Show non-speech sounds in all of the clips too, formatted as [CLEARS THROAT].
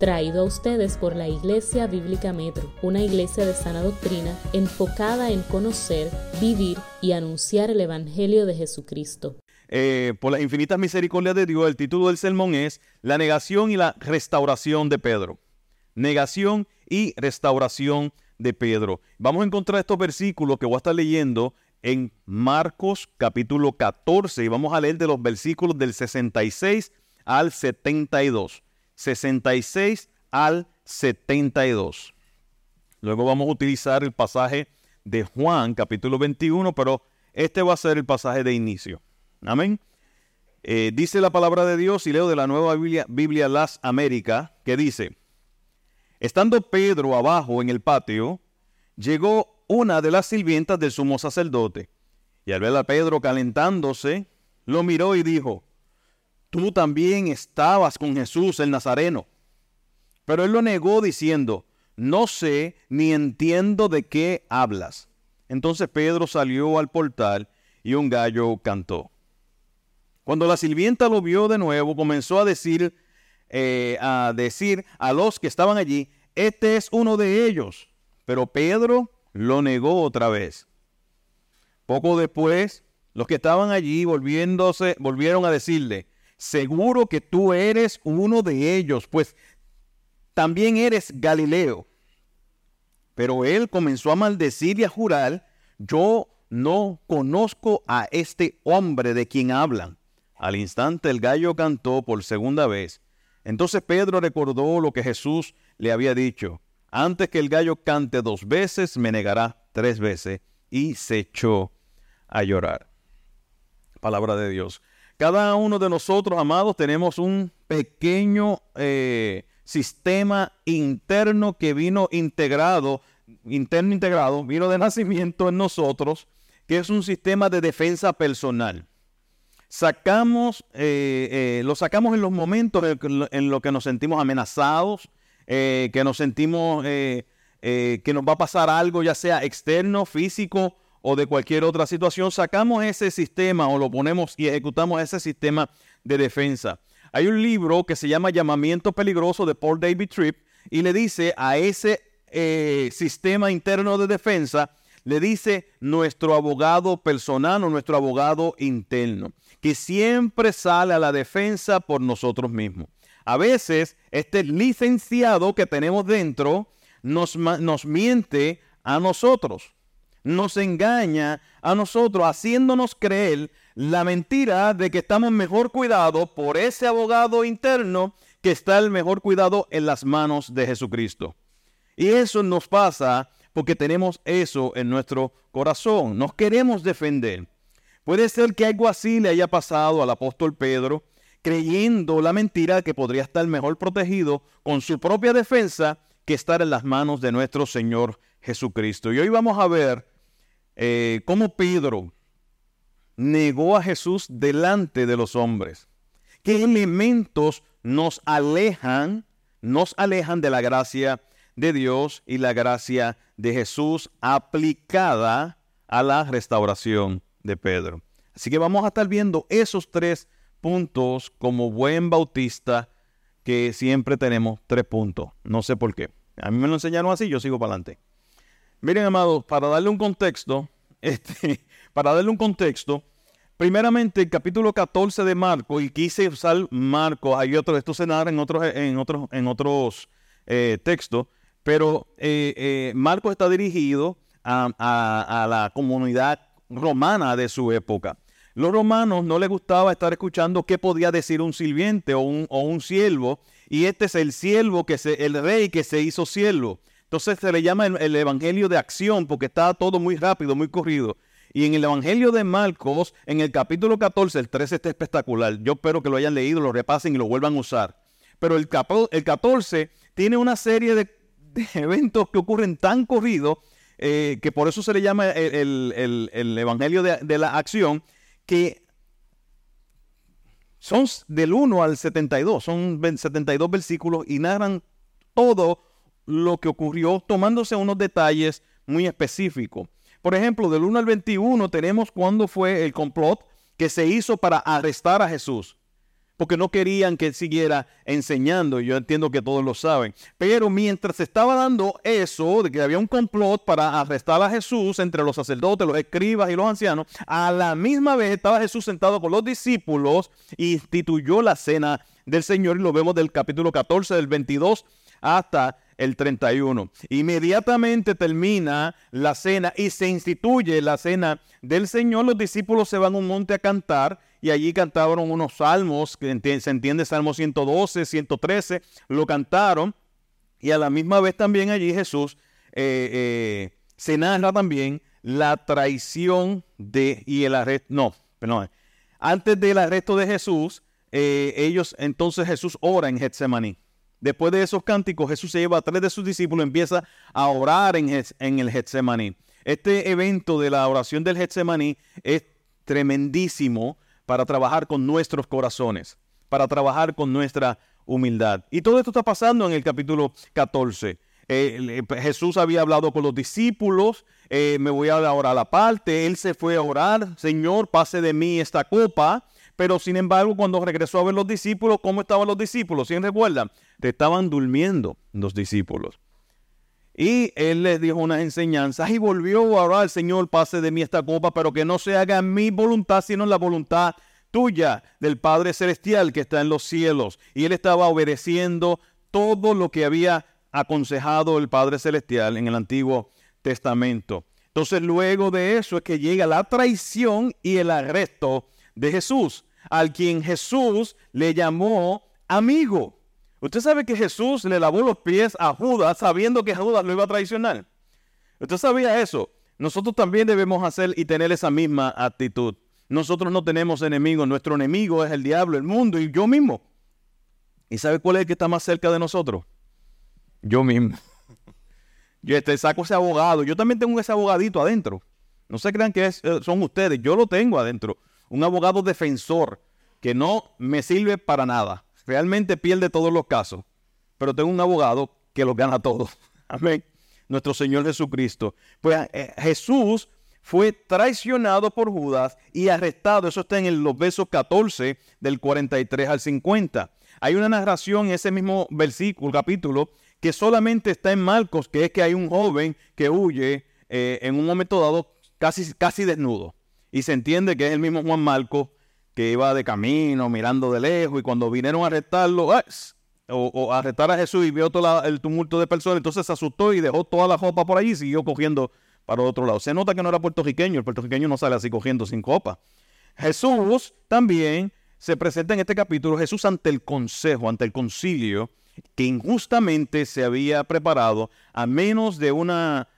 traído a ustedes por la Iglesia Bíblica Metro, una iglesia de sana doctrina enfocada en conocer, vivir y anunciar el Evangelio de Jesucristo. Eh, por las infinitas misericordias de Dios, el título del sermón es La negación y la restauración de Pedro. Negación y restauración de Pedro. Vamos a encontrar estos versículos que voy a estar leyendo en Marcos capítulo 14 y vamos a leer de los versículos del 66 al 72. 66 al 72. Luego vamos a utilizar el pasaje de Juan capítulo 21, pero este va a ser el pasaje de inicio. Amén. Eh, dice la palabra de Dios y leo de la nueva Biblia, Biblia Las Américas, que dice, estando Pedro abajo en el patio, llegó una de las sirvientas del sumo sacerdote, y al ver a Pedro calentándose, lo miró y dijo, tú también estabas con Jesús el Nazareno. Pero él lo negó diciendo, no sé ni entiendo de qué hablas. Entonces Pedro salió al portal y un gallo cantó. Cuando la sirvienta lo vio de nuevo, comenzó a decir, eh, a decir a los que estaban allí, este es uno de ellos. Pero Pedro lo negó otra vez. Poco después, los que estaban allí volviéndose, volvieron a decirle, seguro que tú eres uno de ellos, pues también eres Galileo. Pero él comenzó a maldecir y a jurar, yo no conozco a este hombre de quien hablan. Al instante el gallo cantó por segunda vez. Entonces Pedro recordó lo que Jesús le había dicho. Antes que el gallo cante dos veces, me negará tres veces. Y se echó a llorar. Palabra de Dios. Cada uno de nosotros, amados, tenemos un pequeño eh, sistema interno que vino integrado, interno integrado, vino de nacimiento en nosotros, que es un sistema de defensa personal. Sacamos, eh, eh, lo sacamos en los momentos en los que nos sentimos amenazados, que nos sentimos que nos va a pasar algo, ya sea externo, físico o de cualquier otra situación, sacamos ese sistema o lo ponemos y ejecutamos ese sistema de defensa. Hay un libro que se llama Llamamiento Peligroso de Paul David Tripp y le dice a ese eh, sistema interno de defensa, le dice nuestro abogado personal o nuestro abogado interno, que siempre sale a la defensa por nosotros mismos. A veces este licenciado que tenemos dentro nos, nos miente a nosotros nos engaña a nosotros, haciéndonos creer la mentira de que estamos mejor cuidados por ese abogado interno que está el mejor cuidado en las manos de Jesucristo. Y eso nos pasa porque tenemos eso en nuestro corazón, nos queremos defender. Puede ser que algo así le haya pasado al apóstol Pedro, creyendo la mentira que podría estar mejor protegido con su propia defensa que estar en las manos de nuestro Señor Jesucristo. Y hoy vamos a ver eh, cómo Pedro negó a Jesús delante de los hombres. ¿Qué elementos nos alejan, nos alejan de la gracia de Dios y la gracia de Jesús aplicada a la restauración de Pedro? Así que vamos a estar viendo esos tres puntos como buen bautista que siempre tenemos tres puntos. No sé por qué. A mí me lo enseñaron así, yo sigo para adelante. Miren, amados, para darle un contexto, [LAUGHS] este, para darle un contexto, primeramente el capítulo 14 de Marcos, y quise usar Marcos, hay otros, esto se narra en otros, en otros, en otros eh, textos, pero eh, eh, Marcos está dirigido a, la comunidad romana de su época. Los romanos no les gustaba estar escuchando qué podía decir un sirviente o un, o un siervo, y este es el siervo, que se, el rey que se hizo siervo. Entonces se le llama el, evangelio de acción porque está todo muy rápido, muy corrido. Y en el Evangelio de Marcos, en el capítulo 14, el 13 está espectacular. Yo espero que lo hayan leído, lo repasen y lo vuelvan a usar. Pero el, el 14 tiene una serie de, eventos que ocurren tan corridos eh, que por eso se le llama el, Evangelio de, de, la acción, que son del 1 al 72, son 72 versículos y narran todo lo que ocurrió tomándose unos detalles muy específicos. Por ejemplo, del 1 al 21 tenemos cuándo fue el complot que se hizo para arrestar a Jesús. porque no querían que siguiera enseñando. Yo entiendo que todos lo saben. Pero mientras se estaba dando eso, de que había un complot para arrestar a Jesús entre los sacerdotes, los escribas y los ancianos, a la misma vez estaba Jesús sentado con los discípulos y instituyó la cena del Señor y lo vemos del capítulo 14 del 22 hasta el 31. Inmediatamente termina la cena y se instituye la cena del Señor. Los discípulos se van a un monte a cantar y allí cantaron unos salmos, que se entiende Salmo 112, 113, lo cantaron. Y a la misma vez también allí Jesús eh, eh, se narra también la traición de y el arresto, no, perdón, antes del arresto de Jesús, eh, ellos, entonces Jesús ora en Getsemaní. Después de esos cánticos, Jesús se lleva a tres de sus discípulos y empieza a orar en, el Getsemaní. Este evento de la oración del Getsemaní es tremendísimo para trabajar con nuestros corazones, para trabajar con nuestra humildad. Y todo esto está pasando en el capítulo 14. Eh, Jesús había hablado con los discípulos, eh, me voy a orar a la parte, él se fue a orar, Señor, pase de mí esta copa, pero sin embargo cuando regresó a ver los discípulos, ¿cómo estaban los discípulos? ¿Sí recuerdan? Estaban durmiendo los discípulos. Y él les dijo unas enseñanzas y volvió a orar, Señor, pase de mí esta copa, pero que no se haga mi voluntad, sino la voluntad tuya del Padre Celestial que está en los cielos. Y él estaba obedeciendo todo lo que había aconsejado el Padre Celestial en el Antiguo Testamento. Entonces luego de eso es que llega la traición y el arresto de Jesús, al quien Jesús le llamó amigo. Usted sabe que Jesús le lavó los pies a Judas sabiendo que Judas lo iba a traicionar. Usted sabía eso. Nosotros también debemos hacer y tener esa misma actitud. Nosotros no tenemos enemigos. Nuestro enemigo es el diablo, el mundo y yo mismo. ¿Y sabe cuál es el que está más cerca de nosotros? Yo mismo. [LAUGHS] Yo este, saco ese abogado. Yo también tengo ese abogadito adentro. No se crean que eh, son ustedes. Yo lo tengo adentro. Un abogado defensor que no me sirve para nada realmente pierde todos los casos, pero tengo un abogado que los gana todos. [LAUGHS] Amén. Nuestro Señor Jesucristo. Pues eh, Jesús fue traicionado por Judas y arrestado. Eso está en los versos 14 del 43 al 50. Hay una narración en ese mismo versículo, capítulo, que solamente está en Marcos, que es que hay un joven que huye eh, en un momento dado casi, casi desnudo. Y se entiende que es el mismo Juan Marcos que iba de camino, mirando de lejos, y cuando vinieron a arrestarlo, o, a arrestar a Jesús y vio todo el tumulto de personas, entonces se asustó y dejó toda la copa por allí y siguió cogiendo para otro lado. Se nota que no era puertorriqueño, el puertorriqueño no sale así cogiendo sin copa. Jesús también se presenta en este capítulo, Jesús ante el consejo, ante el concilio, que injustamente se había preparado a menos de una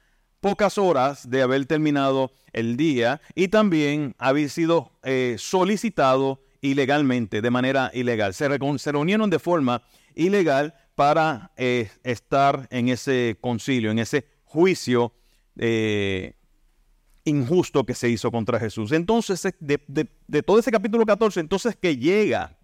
pocas horas de haber terminado el día y también había sido eh, solicitado ilegalmente, de manera ilegal. Se, reunieron de forma ilegal para eh, estar en ese concilio, en ese juicio eh, injusto que se hizo contra Jesús. Entonces, de, de todo ese capítulo 14, entonces que llega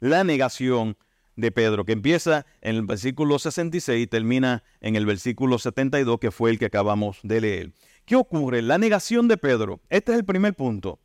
la negación de Pedro, que empieza en el versículo 66 y termina en el versículo 72, que fue el que acabamos de leer. ¿Qué ocurre? La negación de Pedro. Este es el primer punto.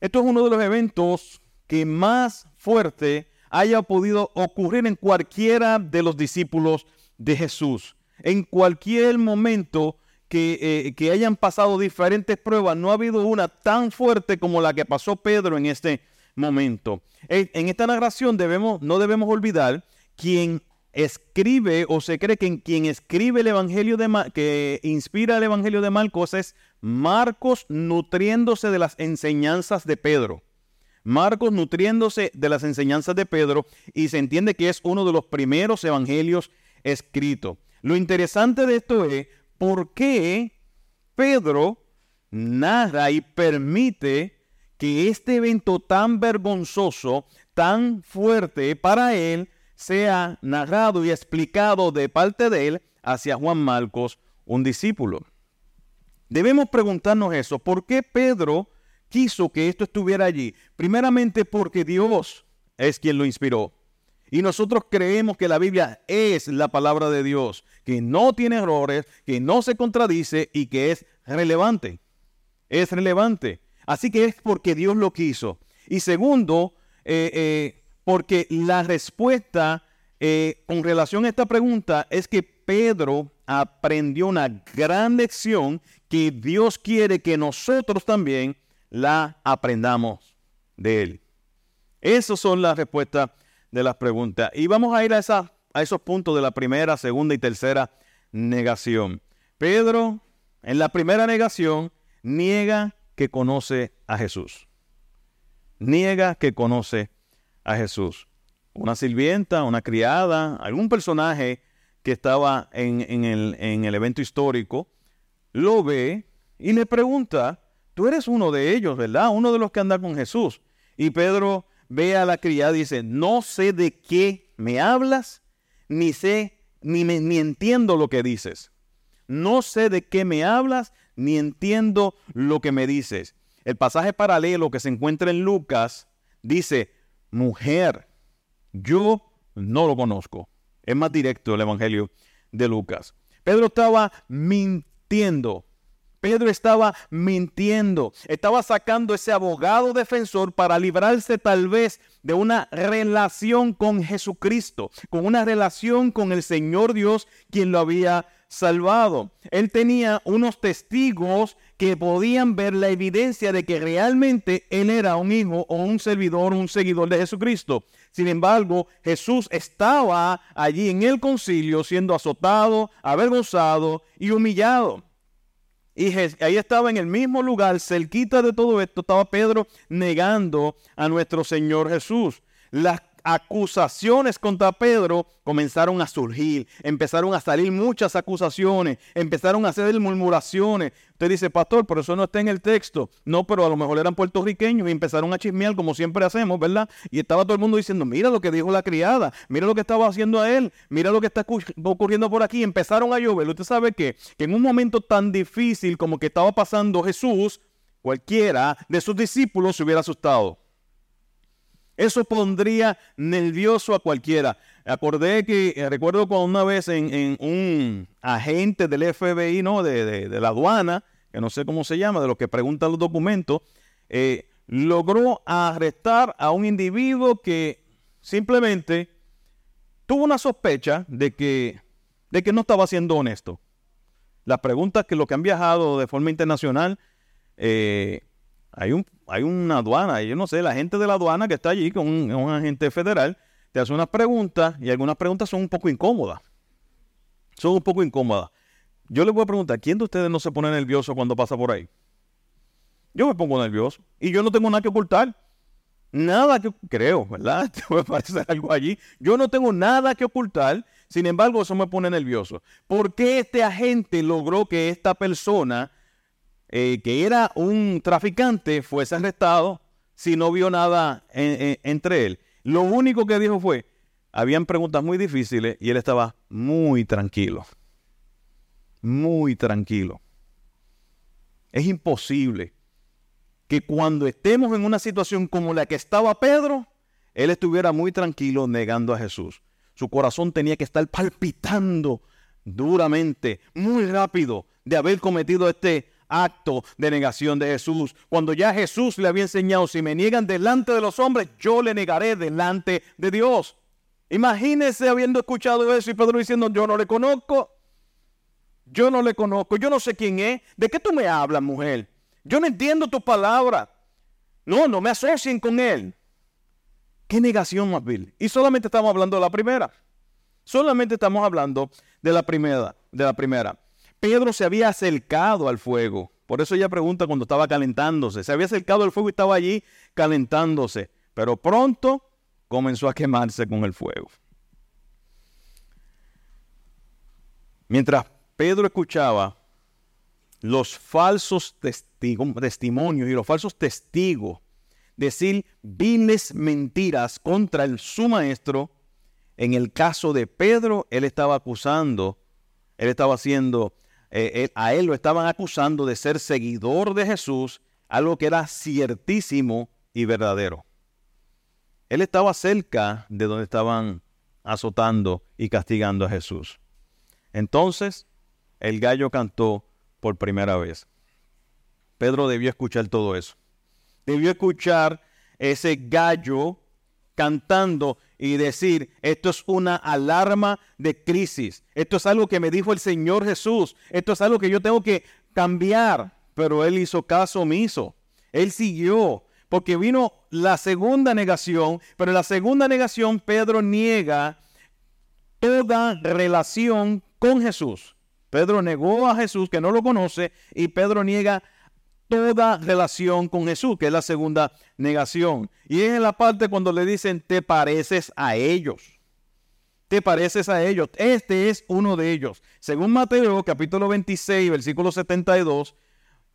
Esto es uno de los eventos que más fuerte haya podido ocurrir en cualquiera de los discípulos de Jesús. En cualquier momento que, eh, que hayan pasado diferentes pruebas, no ha habido una tan fuerte como la que pasó Pedro en este momento. En esta narración debemos, no debemos olvidar quien escribe o se cree que quien escribe el evangelio de que inspira el evangelio de Marcos es Marcos nutriéndose de las enseñanzas de Pedro. Marcos nutriéndose de las enseñanzas de Pedro y se entiende que es uno de los primeros evangelios escritos. Lo interesante de esto es por qué Pedro narra y permite que este evento tan vergonzoso, tan fuerte para él, sea narrado y explicado de parte de él hacia Juan Marcos, un discípulo. Debemos preguntarnos eso, ¿por qué Pedro quiso que esto estuviera allí? Primeramente porque Dios es quien lo inspiró. Y nosotros creemos que la Biblia es la palabra de Dios, que no tiene errores, que no se contradice y que es relevante. Es relevante. Así que es porque Dios lo quiso. Y segundo, eh, eh, porque la respuesta eh, con relación a esta pregunta es que Pedro aprendió una gran lección que Dios quiere que nosotros también la aprendamos de él. Esas son las respuestas de las preguntas. Y vamos a ir a, esa, a esos puntos de la primera, segunda y tercera negación. Pedro, en la primera negación, niega que conoce a Jesús. Niega que conoce a Jesús. Una sirvienta, una criada, algún personaje que estaba en, el, en el evento histórico, lo ve y le pregunta, tú eres uno de ellos, ¿verdad? Uno de los que anda con Jesús. Y Pedro ve a la criada y dice, no sé de qué me hablas, ni sé, ni, ni entiendo lo que dices. No sé de qué me hablas, ni entiendo lo que me dices. El pasaje paralelo que se encuentra en Lucas dice, mujer, yo no lo conozco. Es más directo el Evangelio de Lucas. Pedro estaba mintiendo. Pedro estaba mintiendo, estaba sacando ese abogado defensor para librarse tal vez de una relación con Jesucristo, con una relación con el Señor Dios quien lo había salvado. Él tenía unos testigos que podían ver la evidencia de que realmente él era un hijo o un servidor, un seguidor de Jesucristo. Sin embargo, Jesús estaba allí en el concilio siendo azotado, avergonzado y humillado. Y ahí estaba en el mismo lugar, cerquita de todo esto, estaba Pedro negando a nuestro Señor Jesús. Las acusaciones contra Pedro comenzaron a surgir, empezaron a salir muchas acusaciones, empezaron a hacer murmuraciones. Usted dice, pastor, por eso no está en el texto. No, pero a lo mejor eran puertorriqueños y empezaron a chismear como siempre hacemos, ¿verdad? Y estaba todo el mundo diciendo, mira lo que dijo la criada, mira lo que estaba haciendo a él, mira lo que está ocurriendo por aquí. Empezaron a llover. Usted sabe que, que en un momento tan difícil como que estaba pasando Jesús, cualquiera de sus discípulos se hubiera asustado. Eso pondría nervioso a cualquiera. Acordé que, eh, recuerdo cuando una vez en, un agente del FBI, ¿no? De, la aduana, que no sé cómo se llama, de los que preguntan los documentos, eh, logró arrestar a un individuo que simplemente tuvo una sospecha de que, de que no estaba siendo honesto. Las preguntas que los que han viajado de forma internacional, eh, hay, un, hay una aduana, yo no sé, la gente de la aduana que está allí con un, agente federal, te hace unas preguntas y algunas preguntas son un poco incómodas. Son un poco incómodas. Yo les voy a preguntar, ¿quién de ustedes no se pone nervioso cuando pasa por ahí? Yo me pongo nervioso y yo no tengo nada que ocultar. Nada que creo, ¿verdad? [LAUGHS] Me parece algo allí. Yo no tengo nada que ocultar. Sin embargo, eso me pone nervioso. ¿Por qué este agente logró que esta persona eh, que era un traficante fuese arrestado si no vio nada entre él. Lo único que dijo fue, habían preguntas muy difíciles y él estaba muy tranquilo. Muy tranquilo. Es imposible que cuando estemos en una situación como la que estaba Pedro, él estuviera muy tranquilo negando a Jesús. Su corazón tenía que estar palpitando duramente, muy rápido, de haber cometido este acto de negación de Jesús. Cuando ya Jesús le había enseñado, si me niegan delante de los hombres, yo le negaré delante de Dios. Imagínese habiendo escuchado eso y Pedro diciendo, yo no le conozco. Yo no le conozco, yo no sé quién es. ¿De qué tú me hablas, mujer? Yo no entiendo tus palabras. No, no me asocien con él. Qué negación más vil. Y solamente estamos hablando de la primera. Solamente estamos hablando de la primera, de la primera. Pedro se había acercado al fuego. Por eso ella pregunta cuando estaba calentándose. Se había acercado al fuego y estaba allí calentándose. Pero pronto comenzó a quemarse con el fuego. Mientras Pedro escuchaba los falsos testimonios y los falsos testigos decir viles mentiras contra el, su maestro, en el caso de Pedro, él estaba acusando, él estaba haciendo eh, a él lo estaban acusando de ser seguidor de Jesús, algo que era ciertísimo y verdadero. Él estaba cerca de donde estaban azotando y castigando a Jesús. Entonces, el gallo cantó por primera vez. Pedro debió escuchar todo eso. Debió escuchar ese gallo cantando y decir, esto es una alarma de crisis, esto es algo que me dijo el Señor Jesús, esto es algo que yo tengo que cambiar, pero él hizo caso omiso, él siguió, porque vino la segunda negación, pero en la segunda negación Pedro niega toda relación con Jesús. Pedro negó a Jesús que no lo conoce y Pedro niega toda relación con Jesús, que es la segunda negación. Y es en la parte cuando le dicen, te pareces a ellos. Te pareces a ellos. Este es uno de ellos. Según Mateo capítulo 26, versículo 72,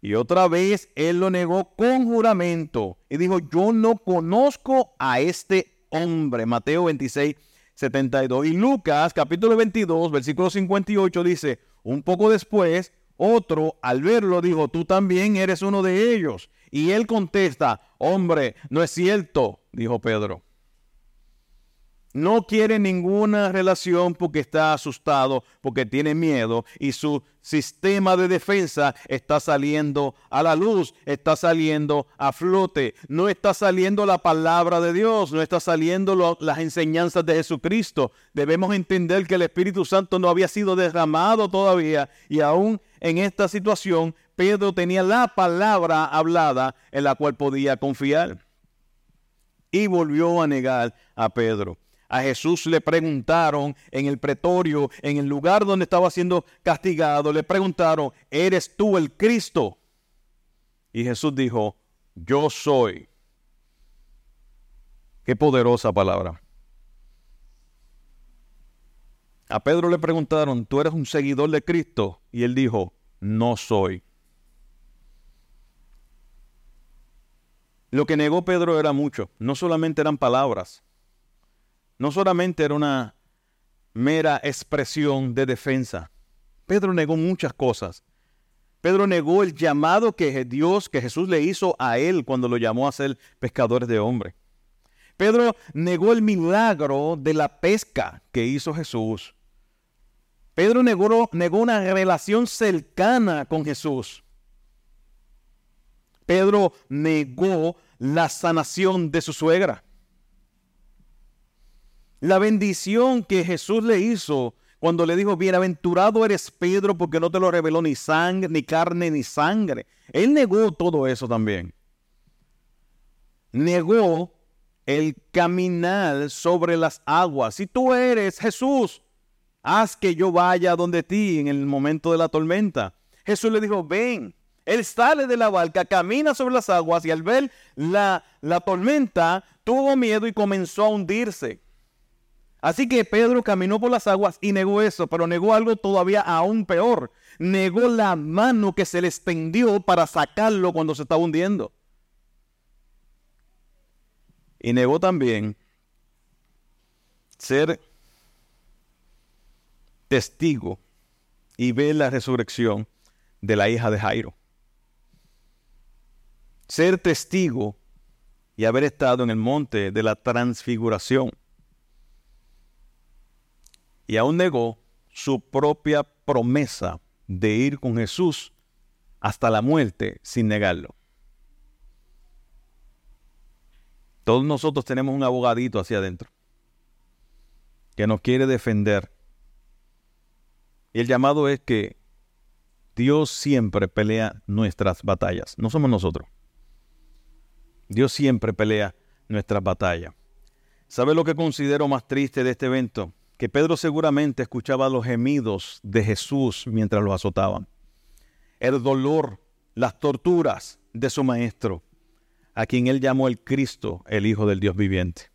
y otra vez él lo negó con juramento y dijo, yo no conozco a este hombre. Mateo 26, 72. Y Lucas capítulo 22, versículo 58 dice, un poco después, otro, al verlo, dijo, tú también eres uno de ellos. Y él contesta, hombre, no es cierto, dijo Pedro. No quiere ninguna relación porque está asustado, porque tiene miedo y su sistema de defensa está saliendo a la luz, está saliendo a flote. No está saliendo la palabra de Dios, no está saliendo las enseñanzas de Jesucristo. Debemos entender que el Espíritu Santo no había sido derramado todavía y aún en esta situación Pedro tenía la palabra hablada en la cual podía confiar. Y volvió a negar a Pedro. A Jesús le preguntaron en el pretorio, en el lugar donde estaba siendo castigado, le preguntaron, ¿eres tú el Cristo? Y Jesús dijo, yo soy. Qué poderosa palabra. A Pedro le preguntaron, ¿tú eres un seguidor de Cristo? Y él dijo, no soy. Lo que negó Pedro era mucho, no solamente eran palabras, no solamente era una mera expresión de defensa. Pedro negó muchas cosas. Pedro negó el llamado que Dios, que Jesús le hizo a él cuando lo llamó a ser pescadores de hombres. Pedro negó el milagro de la pesca que hizo Jesús. Pedro negó, negó una relación cercana con Jesús. Pedro negó la sanación de su suegra. La bendición que Jesús le hizo cuando le dijo, bienaventurado eres Pedro porque no te lo reveló ni sangre, ni carne, ni sangre. Él negó todo eso también. Negó el caminar sobre las aguas. Si tú eres Jesús, haz que yo vaya donde ti en el momento de la tormenta. Jesús le dijo, ven. Él sale de la barca, camina sobre las aguas y al ver la, la tormenta tuvo miedo y comenzó a hundirse. Así que Pedro caminó por las aguas y negó eso, pero negó algo todavía aún peor. Negó la mano que se le extendió para sacarlo cuando se estaba hundiendo. Y negó también ser testigo y ver la resurrección de la hija de Jairo. Ser testigo y haber estado en el monte de la transfiguración y aún negó su propia promesa de ir con Jesús hasta la muerte sin negarlo. Todos nosotros tenemos un abogadito hacia adentro que nos quiere defender. Y el llamado es que Dios siempre pelea nuestras batallas, no somos nosotros. Dios siempre pelea nuestras batallas. ¿Sabe lo que considero más triste de este evento? Que Pedro seguramente escuchaba los gemidos de Jesús mientras lo azotaban. El dolor, las torturas de su maestro, a quien él llamó el Cristo, el Hijo del Dios viviente.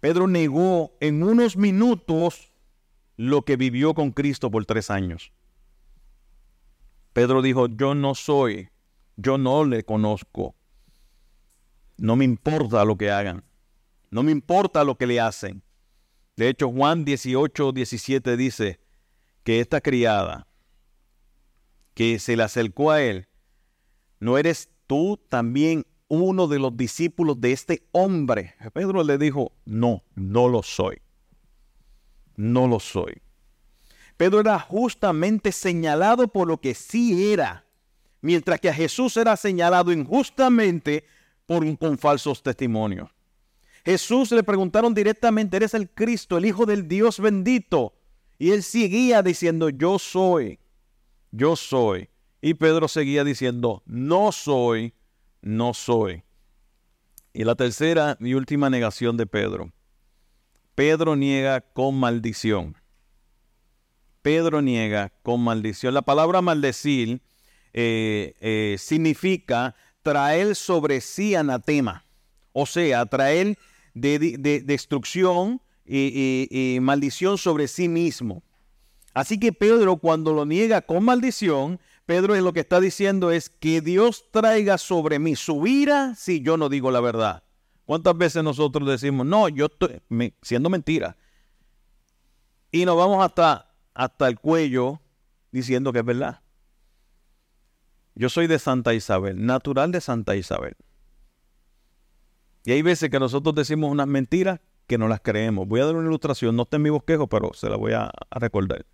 Pedro negó en unos minutos lo que vivió con Cristo por tres años. Pedro dijo, yo no soy, yo no le conozco. No me importa lo que hagan, no me importa lo que le hacen. De hecho, Juan 18, 17 dice que esta criada que se le acercó a él, ¿no eres tú también uno de los discípulos de este hombre? Pedro le dijo, no, no lo soy. No lo soy. Pedro era justamente señalado por lo que sí era, mientras que a Jesús era señalado injustamente por, con falsos testimonios. Jesús le preguntaron directamente, ¿eres el Cristo, el Hijo del Dios bendito? Y él seguía diciendo, yo soy, yo soy. Y Pedro seguía diciendo, no soy, no soy. Y la tercera y última negación de Pedro. Pedro niega con maldición. Pedro niega con maldición. La palabra maldecir eh, eh, significa traer sobre sí anatema. O sea, traer de, destrucción y, maldición sobre sí mismo. Así que Pedro cuando lo niega con maldición, Pedro es lo que está diciendo es que Dios traiga sobre mí su ira si yo no digo la verdad. ¿Cuántas veces nosotros decimos, no, yo estoy siendo mentira? Y nos vamos hasta, hasta el cuello diciendo que es verdad. Yo soy de Santa Isabel, natural de Santa Isabel. Y hay veces que nosotros decimos unas mentiras que no las creemos. Voy a dar una ilustración, no está en mi bosquejo, pero se la voy a, recordar.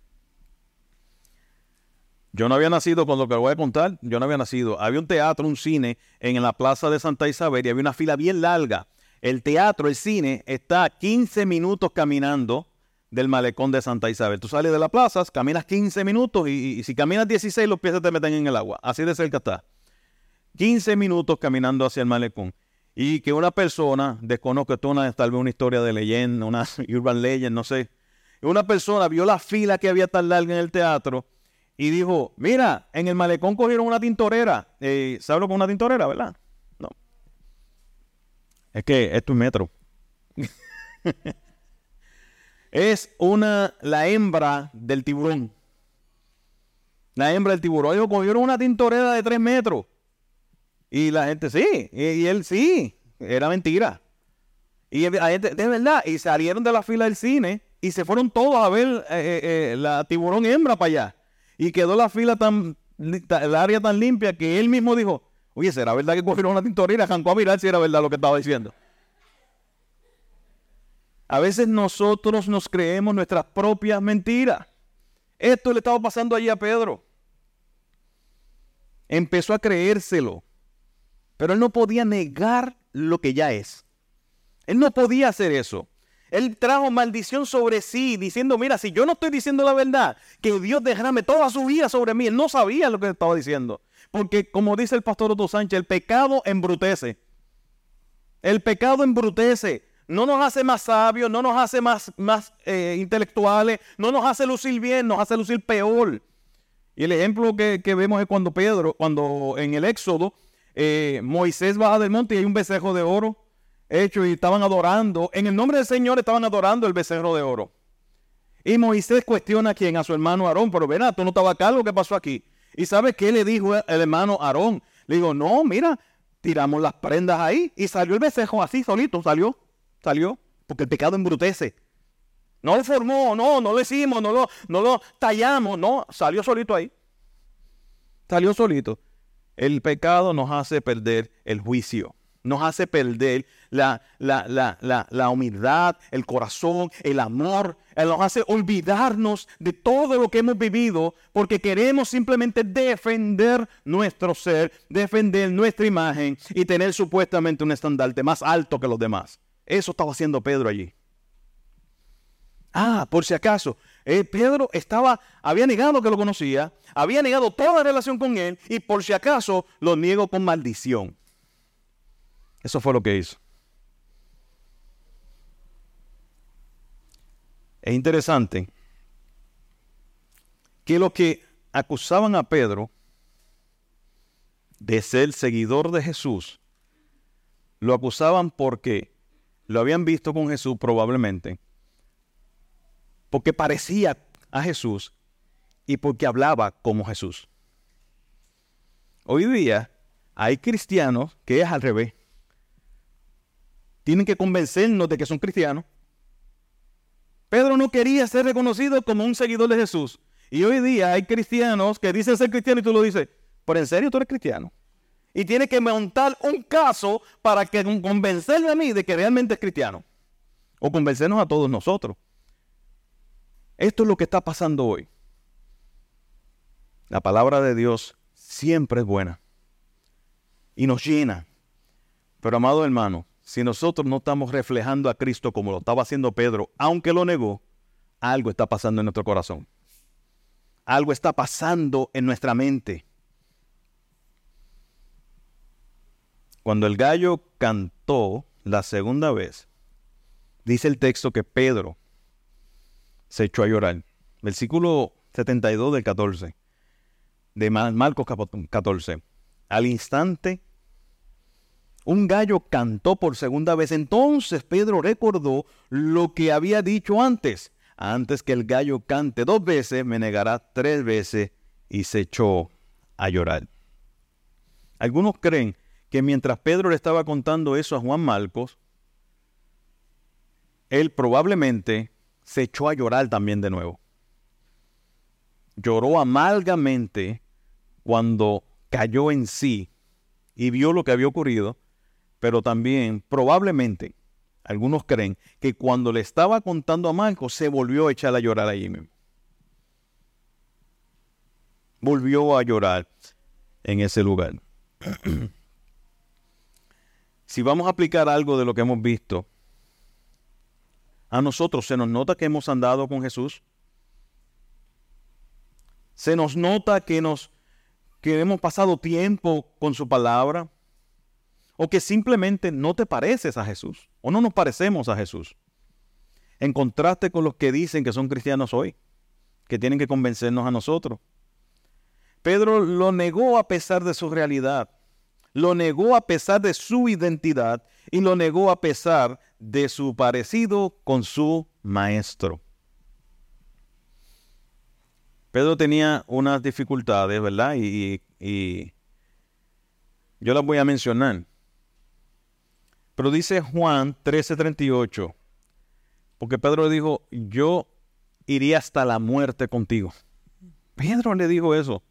Yo no había nacido, con lo que voy a contar, yo no había nacido. Había un teatro, un cine en la plaza de Santa Isabel y había una fila bien larga. El teatro, el cine, está a 15 minutos caminando del malecón de Santa Isabel. Tú sales de la plaza, caminas 15 minutos y, y, si caminas 16 los pies se te meten en el agua. Así de cerca está. 15 minutos caminando hacia el malecón y que una persona, desconozco, esto tal vez una historia de leyenda, una [LAUGHS] urban legend, no sé, una persona vio la fila que había tan larga en el teatro y dijo, mira, en el malecón cogieron una tintorera. Eh, ¿Sabes lo que es una tintorera, verdad? No. Es que esto es metro. [LAUGHS] es una, la hembra del tiburón. La hembra del tiburón. Dijo, cogieron una tintorera de tres metros. Y la gente, sí, y, él sí, era mentira. Y la gente, de verdad, y salieron de la fila del cine y se fueron todos a ver eh, eh, eh, la tiburón hembra para allá. Y quedó la fila tan, el área tan limpia que él mismo dijo, oye, ¿será verdad que cogieron una tintorera? Jancó a mirar si era verdad lo que estaba diciendo. A veces nosotros nos creemos nuestras propias mentiras. Esto le estaba pasando allí a Pedro. Empezó a creérselo. Pero él no podía negar lo que ya es. Él no podía hacer eso. Él trajo maldición sobre sí, diciendo, mira, si yo no estoy diciendo la verdad, que Dios derrame toda su vida sobre mí. Él no sabía lo que estaba diciendo. Porque como dice el pastor Otto Sánchez, el pecado embrutece. El pecado embrutece. No nos hace más sabios, no nos hace más, eh, intelectuales, no nos hace lucir bien, nos hace lucir peor. Y el ejemplo que, que vemos es cuando Pedro, cuando en el Éxodo, eh, Moisés baja del monte y hay un becerro de oro hecho y estaban adorando. En el nombre del Señor estaban adorando el becerro de oro. Y Moisés cuestiona a quién, a su hermano Aarón, pero verá, tú no estabas acá, lo que pasó aquí. ¿Y sabe qué le dijo el hermano Aarón? Le digo, no, mira, tiramos las prendas ahí y salió el becerro así solito, salió, salió, porque el pecado embrutece. No lo formó, no, no lo hicimos, no lo, no lo tallamos, no, salió solito ahí. Salió solito. El pecado nos hace perder el juicio, nos hace perder la, la, humildad, el corazón, el amor, nos hace olvidarnos de todo lo que hemos vivido porque queremos simplemente defender nuestro ser, defender nuestra imagen y tener supuestamente un estandarte más alto que los demás. Eso estaba haciendo Pedro allí. Ah, por si acaso, eh, Pedro estaba, había negado que lo conocía, había negado toda relación con él y por si acaso lo niego con maldición. Eso fue lo que hizo. Es interesante que los que acusaban a Pedro de ser seguidor de Jesús, lo acusaban porque lo habían visto con Jesús probablemente porque parecía a Jesús y porque hablaba como Jesús. Hoy día hay cristianos que es al revés. Tienen que convencernos de que son cristianos. Pedro no quería ser reconocido como un seguidor de Jesús. Y hoy día hay cristianos que dicen ser cristianos y tú lo dices, ¿pero en serio tú eres cristiano? Y tiene que montar un caso para que convencerme a mí de que realmente es cristiano. O convencernos a todos nosotros. Esto es lo que está pasando hoy. La palabra de Dios siempre es buena y nos llena. Pero amado hermano, si nosotros no estamos reflejando a Cristo como lo estaba haciendo Pedro, aunque lo negó, algo está pasando en nuestro corazón. Algo está pasando en nuestra mente. Cuando el gallo cantó la segunda vez, dice el texto que Pedro se echó a llorar. Versículo 72 del 14, de Marcos 14. Al instante, un gallo cantó por segunda vez. Entonces Pedro recordó lo que había dicho antes. Antes que el gallo cante dos veces, me negará tres veces y se echó a llorar. Algunos creen que mientras Pedro le estaba contando eso a Juan Marcos, él probablemente se echó a llorar también de nuevo. Lloró amargamente cuando cayó en sí y vio lo que había ocurrido, pero también probablemente algunos creen que cuando le estaba contando a Marcos se volvió a echar a llorar allí mismo. Volvió a llorar en ese lugar. [CLEARS THROAT] si vamos a aplicar algo de lo que hemos visto, a nosotros se nos nota que hemos andado con Jesús. Se nos nota que nos que hemos pasado tiempo con su palabra o que simplemente no te pareces a Jesús o no nos parecemos a Jesús. En contraste con los que dicen que son cristianos hoy, que tienen que convencernos a nosotros. Pedro lo negó a pesar de su realidad, lo negó a pesar de su identidad y lo negó a pesar de su parecido con su maestro. Pedro tenía unas dificultades, ¿verdad? Y, yo las voy a mencionar. Pero dice Juan 13:38, porque Pedro le dijo, yo iría hasta la muerte contigo. Pedro le dijo eso.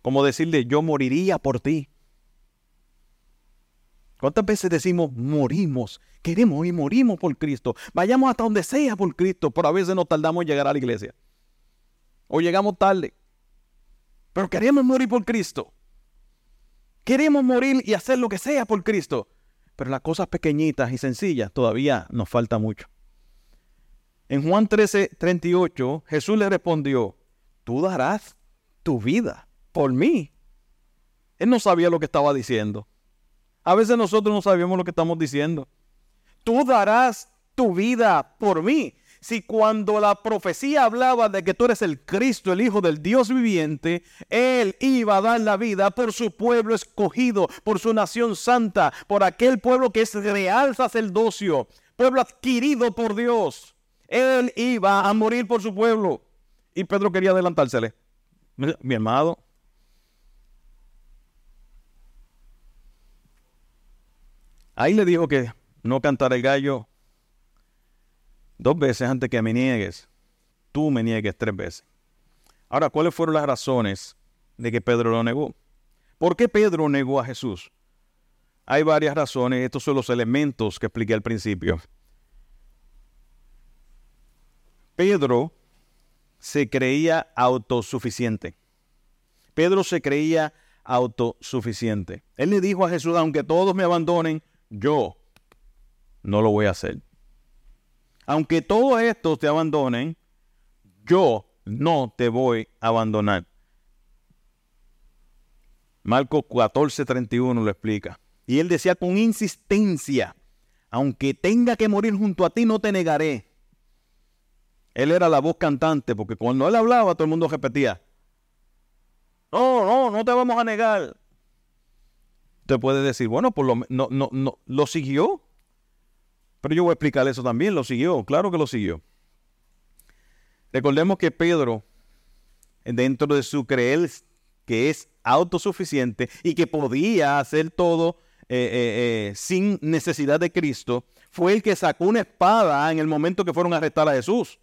Como decirle, yo moriría por ti. ¿Cuántas veces decimos morimos? Queremos y morimos por Cristo. Vayamos hasta donde sea por Cristo, pero a veces nos tardamos en llegar a la iglesia. O llegamos tarde. Pero queremos morir por Cristo. Queremos morir y hacer lo que sea por Cristo. Pero las cosas pequeñitas y sencillas todavía nos falta mucho. En Juan 13, 38, Jesús le respondió, tú darás tu vida por mí. Él no sabía lo que estaba diciendo. A veces nosotros no sabemos lo que estamos diciendo. Tú darás tu vida por mí. Si cuando la profecía hablaba de que tú eres el Cristo, el Hijo del Dios viviente, Él iba a dar la vida por su pueblo escogido, por su nación santa, por aquel pueblo que es real sacerdocio, pueblo adquirido por Dios. Él iba a morir por su pueblo. Y Pedro quería adelantársele. Mi amado, Ahí le dijo que no cantara el gallo dos veces antes que me niegues. Tú me niegues tres veces. Ahora, ¿cuáles fueron las razones de que Pedro lo negó? ¿Por qué Pedro negó a Jesús? Hay varias razones. Estos son los elementos que expliqué al principio. Pedro se creía autosuficiente. Pedro se creía autosuficiente. Él le dijo a Jesús, aunque todos me abandonen, yo no lo voy a hacer. Aunque todos estos te abandonen, yo no te voy a abandonar. Marcos 14:31 lo explica. Y él decía con insistencia, aunque tenga que morir junto a ti, no te negaré. Él era la voz cantante, porque cuando él hablaba, todo el mundo repetía, no, no, no te vamos a negar. Usted puede decir, bueno, pues lo, no, no, no, lo siguió. Pero yo voy a explicar eso también, lo siguió, claro que lo siguió. Recordemos que Pedro, dentro de su creer que es autosuficiente y que podía hacer todo eh, eh, eh, sin necesidad de Cristo, fue el que sacó una espada en el momento que fueron a arrestar a Jesús.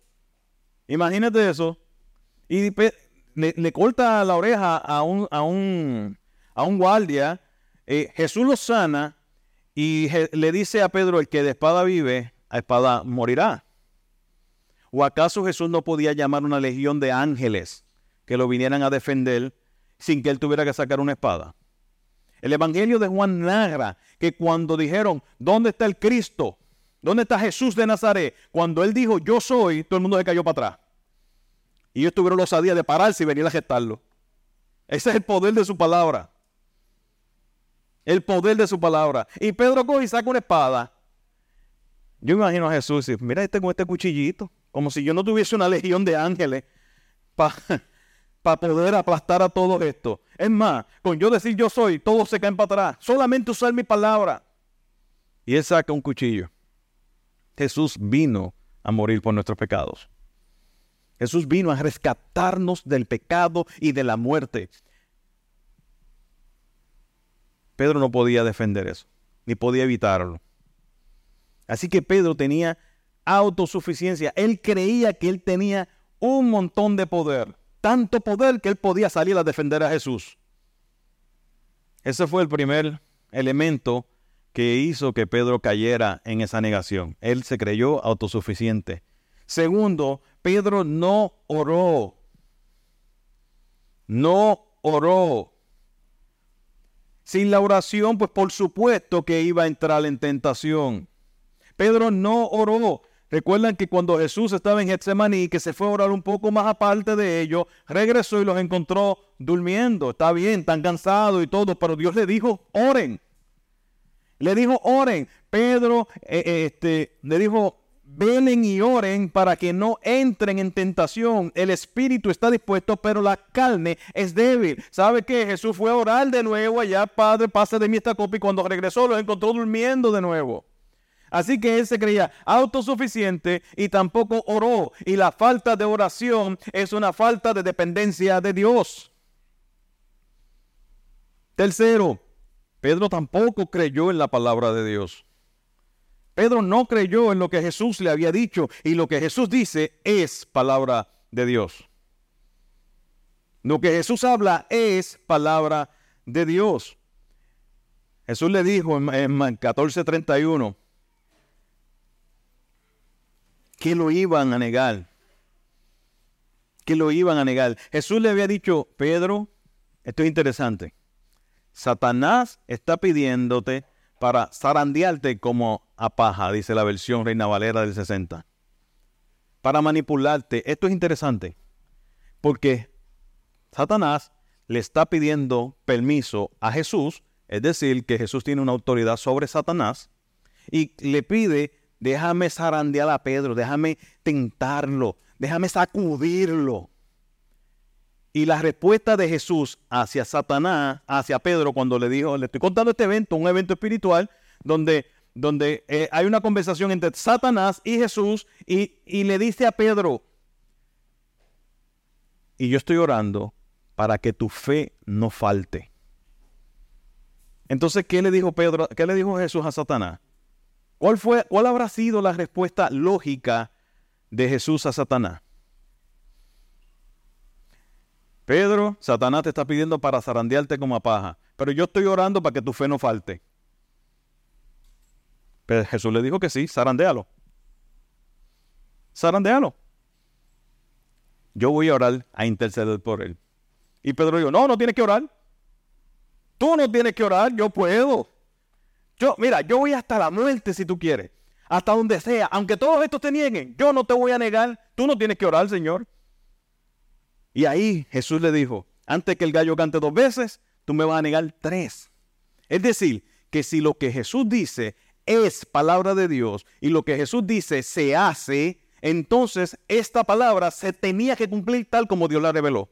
Imagínate eso. Y le, corta la oreja a un, a un, a un guardia eh, Jesús lo sana y le dice a Pedro, el que de espada vive, a espada morirá. ¿O acaso Jesús no podía llamar una legión de ángeles que lo vinieran a defender sin que él tuviera que sacar una espada? El Evangelio de Juan narra que cuando dijeron, ¿dónde está el Cristo? ¿Dónde está Jesús de Nazaret? Cuando él dijo, yo soy, todo el mundo se cayó para atrás. Y ellos tuvieron la osadía de pararse y venir a gestarlo. Ese es el poder de su palabra. El poder de su palabra. Y Pedro coge y saca una espada. Yo imagino a Jesús y mira este con este cuchillito. Como si yo no tuviese una legión de ángeles para [LAUGHS] poder aplastar a todo esto. Es más, con yo decir yo soy, todos se caen para atrás. Solamente usar mi palabra. Y él saca un cuchillo. Jesús vino a morir por nuestros pecados. Jesús vino a rescatarnos del pecado y de la muerte. Pedro no podía defender eso, ni podía evitarlo. Así que Pedro tenía autosuficiencia. Él creía que él tenía un montón de poder, tanto poder que él podía salir a defender a Jesús. Ese fue el primer elemento que hizo que Pedro cayera en esa negación. Él se creyó autosuficiente. Segundo, Pedro no oró. No oró. Sin la oración, pues por supuesto que iba a entrar en tentación. Pedro no oró. Recuerdan que cuando Jesús estaba en Getsemaní, que se fue a orar un poco más aparte de ellos, regresó y los encontró durmiendo. Está bien, tan cansado y todo, pero Dios le dijo, oren. Le dijo, oren. Pedro eh, eh, este, le dijo, venen y oren para que no entren en tentación. El espíritu está dispuesto, pero la carne es débil. ¿Sabe qué? Jesús fue a orar de nuevo allá, Padre, pasa de mí esta copa y cuando regresó los encontró durmiendo de nuevo. Así que él se creía autosuficiente y tampoco oró. Y la falta de oración es una falta de dependencia de Dios. Tercero, Pedro tampoco creyó en la palabra de Dios. Pedro no creyó en lo que Jesús le había dicho y lo que Jesús dice es palabra de Dios. Lo que Jesús habla es palabra de Dios. Jesús le dijo en, 14:31 que lo iban a negar. Que lo iban a negar. Jesús le había dicho, Pedro, esto es interesante. Satanás está pidiéndote para zarandearte como a paja, dice la versión Reina Valera del 60. Para manipularte. Esto es interesante, porque Satanás le está pidiendo permiso a Jesús, es decir, que Jesús tiene una autoridad sobre Satanás, y le pide, déjame zarandear a Pedro, déjame tentarlo, déjame sacudirlo. Y la respuesta de Jesús hacia Satanás, hacia Pedro, cuando le dijo, le estoy contando este evento, un evento espiritual, donde, donde eh, hay una conversación entre Satanás y Jesús, y, le dice a Pedro, y yo estoy orando para que tu fe no falte. Entonces, ¿qué le dijo Pedro? ¿Qué le dijo Jesús a Satanás? ¿Cuál fue, cuál habrá sido la respuesta lógica de Jesús a Satanás? Pedro, Satanás te está pidiendo para zarandearte como a paja, pero yo estoy orando para que tu fe no falte. Pero Jesús le dijo que sí, zarandéalo. Zarandéalo. Yo voy a orar a interceder por él. Y Pedro dijo, no, no tienes que orar. Tú no tienes que orar, yo puedo. Yo, mira, yo voy hasta la muerte si tú quieres. Hasta donde sea. Aunque todos estos te nieguen, yo no te voy a negar. Tú no tienes que orar, Señor. Y ahí Jesús le dijo, antes que el gallo cante dos veces, tú me vas a negar tres. Es decir, que si lo que Jesús dice es palabra de Dios y lo que Jesús dice se hace, entonces esta palabra se tenía que cumplir tal como Dios la reveló.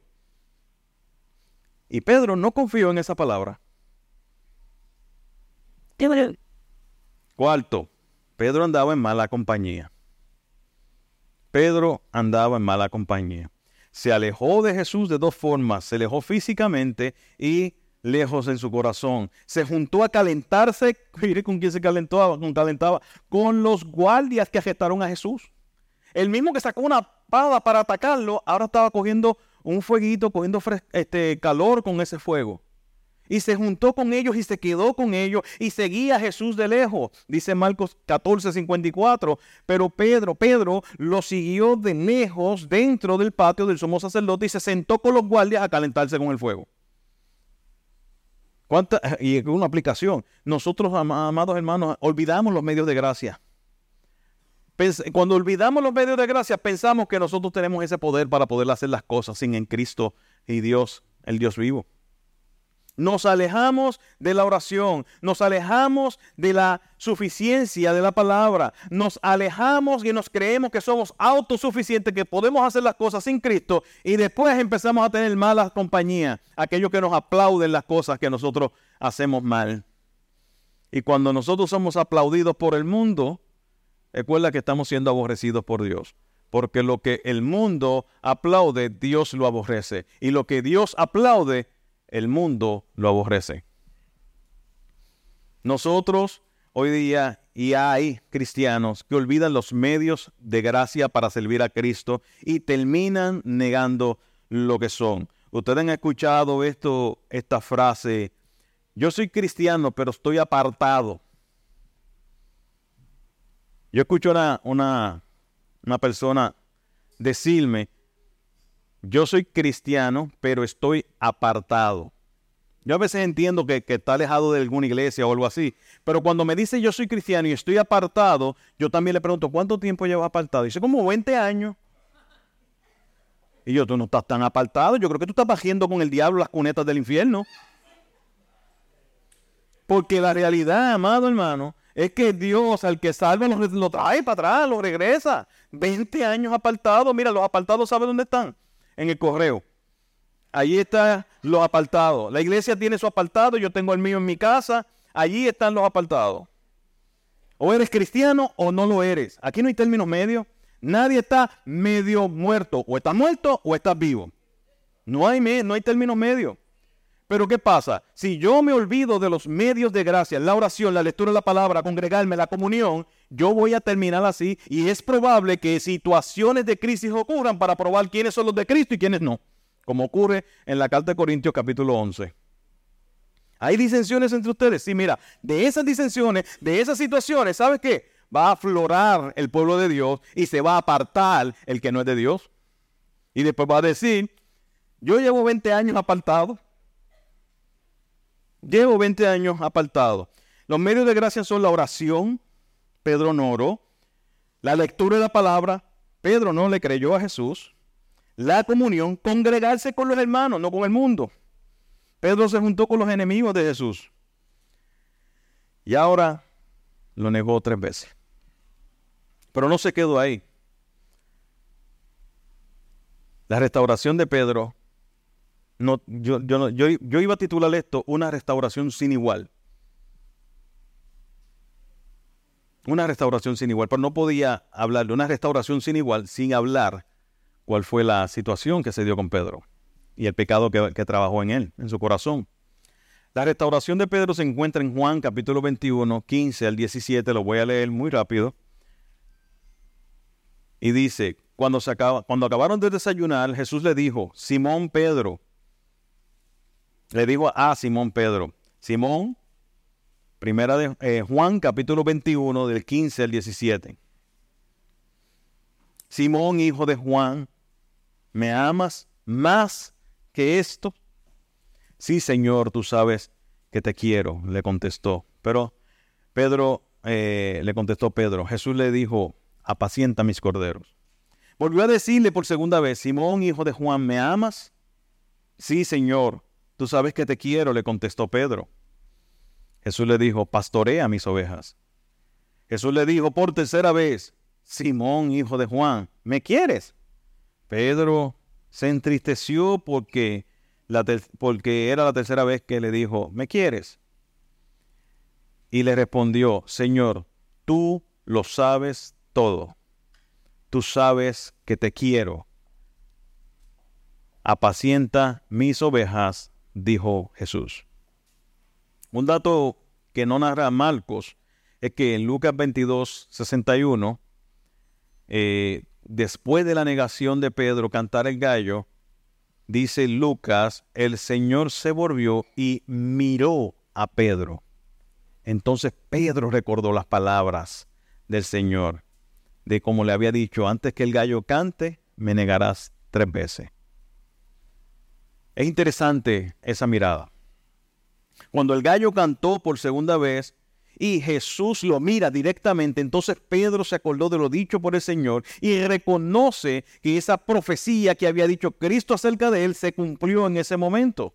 Y Pedro no confió en esa palabra. Cuarto, Pedro andaba en mala compañía. Pedro andaba en mala compañía se alejó de Jesús de dos formas. Se alejó físicamente y lejos en su corazón. Se juntó a calentarse. [LAUGHS] Mire con quién se calentó, con, calentaba. Con los guardias que agitaron a Jesús. El mismo que sacó una espada para atacarlo, ahora estaba cogiendo un fueguito, cogiendo este, calor con ese fuego y se juntó con ellos y se quedó con ellos y seguía a Jesús de lejos. Dice Marcos 14, 54. Pero Pedro, Pedro lo siguió de lejos dentro del patio del sumo sacerdote y se sentó con los guardias a calentarse con el fuego. ¿Cuánta, [LAUGHS] y una aplicación. Nosotros, amados hermanos, olvidamos los medios de gracia. Cuando olvidamos los medios de gracia, pensamos que nosotros tenemos ese poder para poder hacer las cosas sin en Cristo y Dios, el Dios vivo. Nos alejamos de la oración, nos alejamos de la suficiencia de la palabra, nos alejamos y nos creemos que somos autosuficientes, que podemos hacer las cosas sin Cristo y después empezamos a tener mala compañía, aquellos que nos aplauden las cosas que nosotros hacemos mal. Y cuando nosotros somos aplaudidos por el mundo, recuerda que estamos siendo aborrecidos por Dios. Porque lo que el mundo aplaude, Dios lo aborrece. Y lo que Dios aplaude, el mundo lo aborrece. Nosotros hoy día y hay cristianos que olvidan los medios de gracia para servir a Cristo y terminan negando lo que son. Ustedes han escuchado esto, esta frase, yo soy cristiano, pero estoy apartado. Yo escucho a una, una persona decirme, yo soy cristiano, pero estoy apartado. Yo a veces entiendo que, está alejado de alguna iglesia o algo así, pero cuando me dice yo soy cristiano y estoy apartado, yo también le pregunto, ¿cuánto tiempo llevas apartado? dice, como 20 años. Y yo, tú no estás tan apartado, yo creo que tú estás bajando con el diablo las cunetas del infierno. Porque la realidad, amado hermano, es que Dios al que salva lo, lo trae para atrás, lo regresa. 20 años apartado, mira, los apartados, ¿saben dónde están? En el correo. Allí están los apartados. La iglesia tiene su apartado, yo tengo el mío en mi casa. Allí están los apartados. O eres cristiano o no lo eres. Aquí no hay términos medios. Nadie está medio muerto. O estás muerto o estás vivo. No hay, no hay términos medios. Pero ¿qué pasa? Si yo me olvido de los medios de gracia, la oración, la lectura de la palabra, congregarme, la comunión, yo voy a terminar así y es probable que situaciones de crisis ocurran para probar quiénes son los de Cristo y quiénes no, como ocurre en la carta de Corintios capítulo 11. ¿Hay disensiones entre ustedes? Sí, mira, de esas disensiones, de esas situaciones, ¿sabes qué? Va a aflorar el pueblo de Dios y se va a apartar el que no es de Dios. Y después va a decir, yo llevo 20 años apartado Llevo 20 años apartado. Los medios de gracia son la oración, Pedro no oró, la lectura de la palabra, Pedro no le creyó a Jesús, la comunión, congregarse con los hermanos, no con el mundo. Pedro se juntó con los enemigos de Jesús. Y ahora lo negó tres veces. Pero no se quedó ahí. La restauración de Pedro no, yo, yo, yo, yo iba a titular esto una restauración sin igual. Una restauración sin igual, pero no podía hablar de una restauración sin igual sin hablar cuál fue la situación que se dio con Pedro y el pecado que, que trabajó en él, en su corazón. La restauración de Pedro se encuentra en Juan capítulo 21, 15 al 17, lo voy a leer muy rápido. Y dice, cuando, se cuando acabaron de desayunar, Jesús le dijo, Simón Pedro, le dijo a Simón Pedro, Simón, primera de eh, Juan capítulo 21 del 15 al 17. Simón, hijo de Juan, ¿me amas más que esto? Sí, Señor, tú sabes que te quiero, le contestó. Pero Pedro, eh, le contestó Pedro, Jesús le dijo, apacienta mis corderos. Volvió a decirle por segunda vez, Simón, hijo de Juan, ¿me amas? Sí, Señor, Tú sabes que te quiero, le contestó Pedro. Jesús le dijo, pastorea mis ovejas. Jesús le dijo por tercera vez, Simón, hijo de Juan, ¿me quieres? Pedro se entristeció porque, porque era la tercera vez que le dijo, ¿me quieres? Y le respondió, Señor, tú lo sabes todo. Tú sabes que te quiero. Apacienta mis ovejas dijo Jesús. Un dato que no narra Marcos es que en Lucas 22, 61, eh, después de la negación de Pedro cantar el gallo, dice Lucas, el Señor se volvió y miró a Pedro. Entonces Pedro recordó las palabras del Señor, de como le había dicho, antes que el gallo cante, me negarás tres veces. Es interesante esa mirada. Cuando el gallo cantó por segunda vez y Jesús lo mira directamente, entonces Pedro se acordó de lo dicho por el Señor y reconoce que esa profecía que había dicho Cristo acerca de él se cumplió en ese momento.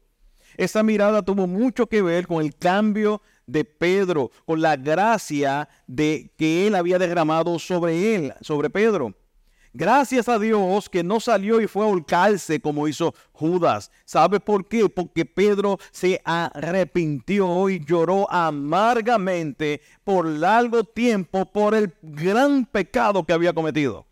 Esa mirada tuvo mucho que ver con el cambio de Pedro, con la gracia de que él había derramado sobre él, sobre Pedro. Gracias a Dios que no salió y fue a holcarse como hizo Judas. ¿Sabe por qué? Porque Pedro se arrepintió y lloró amargamente por largo tiempo por el gran pecado que había cometido.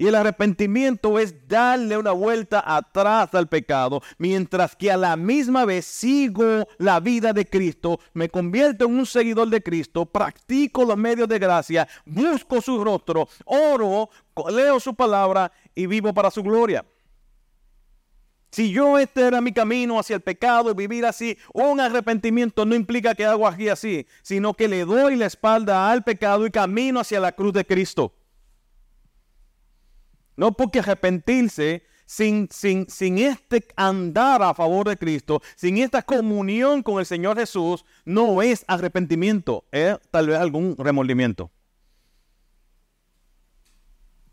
Y el arrepentimiento es darle una vuelta atrás al pecado, mientras que a la misma vez sigo la vida de Cristo, me convierto en un seguidor de Cristo, practico los medios de gracia, busco su rostro, oro, leo su palabra y vivo para su gloria. Si yo este era mi camino hacia el pecado y vivir así, un arrepentimiento no implica que hago aquí así, sino que le doy la espalda al pecado y camino hacia la cruz de Cristo. No porque arrepentirse sin, sin, sin este andar a favor de Cristo, sin esta comunión con el Señor Jesús, no es arrepentimiento, es tal vez algún remordimiento.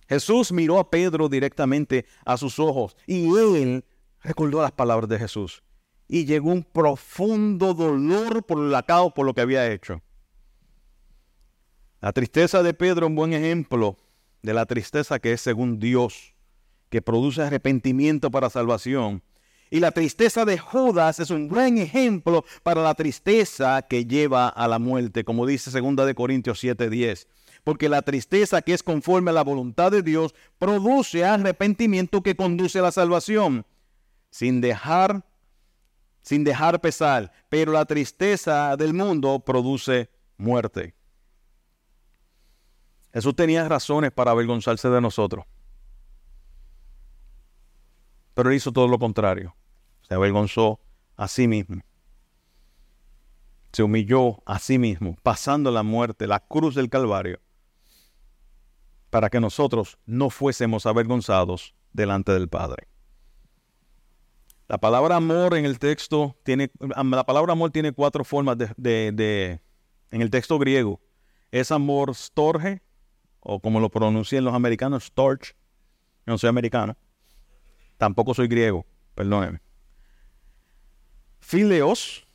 Jesús miró a Pedro directamente a sus ojos y él recordó las palabras de Jesús. Y llegó un profundo dolor por el acabo por lo que había hecho. La tristeza de Pedro, un buen ejemplo de la tristeza que es según Dios, que produce arrepentimiento para salvación. Y la tristeza de Judas es un gran ejemplo para la tristeza que lleva a la muerte, como dice 2 de Corintios 7:10. Porque la tristeza que es conforme a la voluntad de Dios produce arrepentimiento que conduce a la salvación, sin dejar sin dejar pesar, pero la tristeza del mundo produce muerte. Jesús tenía razones para avergonzarse de nosotros. Pero él hizo todo lo contrario. Se avergonzó a sí mismo. Se humilló a sí mismo, pasando la muerte, la cruz del Calvario, para que nosotros no fuésemos avergonzados delante del Padre. La palabra amor en el texto tiene, la palabra amor tiene cuatro formas de, en el texto griego. Es amor storge, o como lo pronuncian los americanos, Storch. no soy americano. Tampoco soy griego, perdóneme. Fileos,